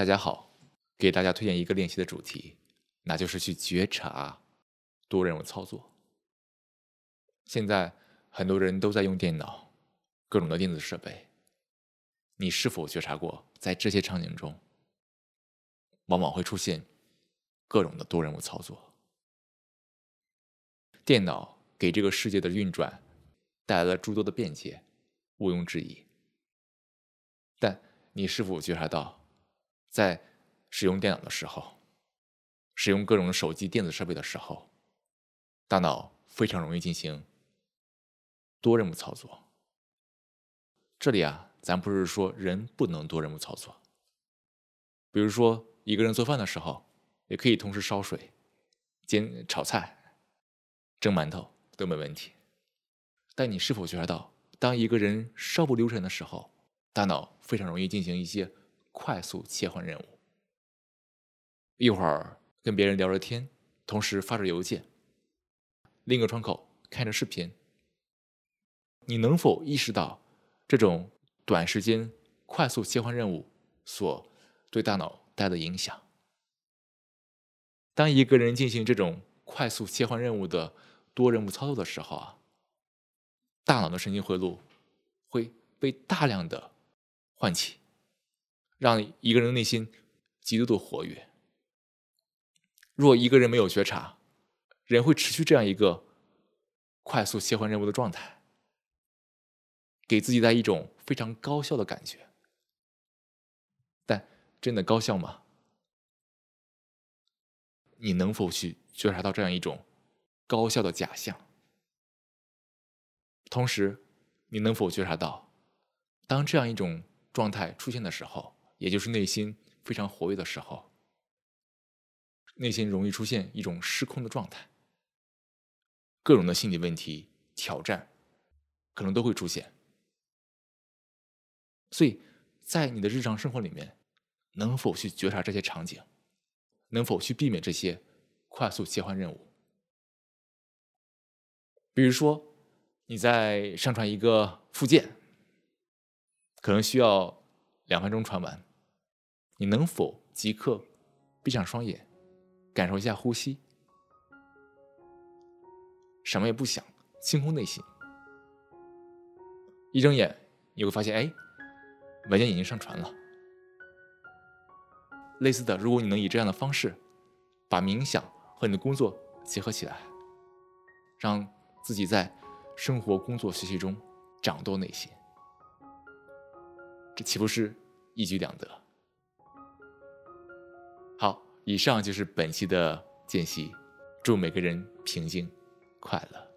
大家好，给大家推荐一个练习的主题，那就是去觉察多任务操作。现在很多人都在用电脑，各种的电子设备，你是否觉察过，在这些场景中，往往会出现各种的多任务操作？电脑给这个世界的运转带来了诸多的便捷，毋庸置疑。但你是否觉察到？在使用电脑的时候，使用各种手机电子设备的时候，大脑非常容易进行多任务操作。这里啊，咱不是说人不能多任务操作。比如说，一个人做饭的时候，也可以同时烧水、煎炒菜、蒸馒头都没问题。但你是否觉察到，当一个人稍不留神的时候，大脑非常容易进行一些。快速切换任务，一会儿跟别人聊着天，同时发着邮件；另一个窗口看着视频。你能否意识到这种短时间快速切换任务所对大脑带来的影响？当一个人进行这种快速切换任务的多任务操作的时候啊，大脑的神经回路会被大量的唤起。让一个人的内心极度的活跃。若一个人没有觉察，人会持续这样一个快速切换任务的状态，给自己带一种非常高效的感觉。但真的高效吗？你能否去觉察到这样一种高效的假象？同时，你能否觉察到，当这样一种状态出现的时候？也就是内心非常活跃的时候，内心容易出现一种失控的状态，各种的心理问题、挑战可能都会出现。所以在你的日常生活里面，能否去觉察这些场景？能否去避免这些快速切换任务？比如说，你在上传一个附件，可能需要两分钟传完。你能否即刻闭上双眼，感受一下呼吸，什么也不想，清空内心。一睁眼，你会发现，哎，文件已经上传了。类似的，如果你能以这样的方式，把冥想和你的工作结合起来，让自己在生活、工作、学习中掌舵内心，这岂不是一举两得？好，以上就是本期的间隙，祝每个人平静、快乐。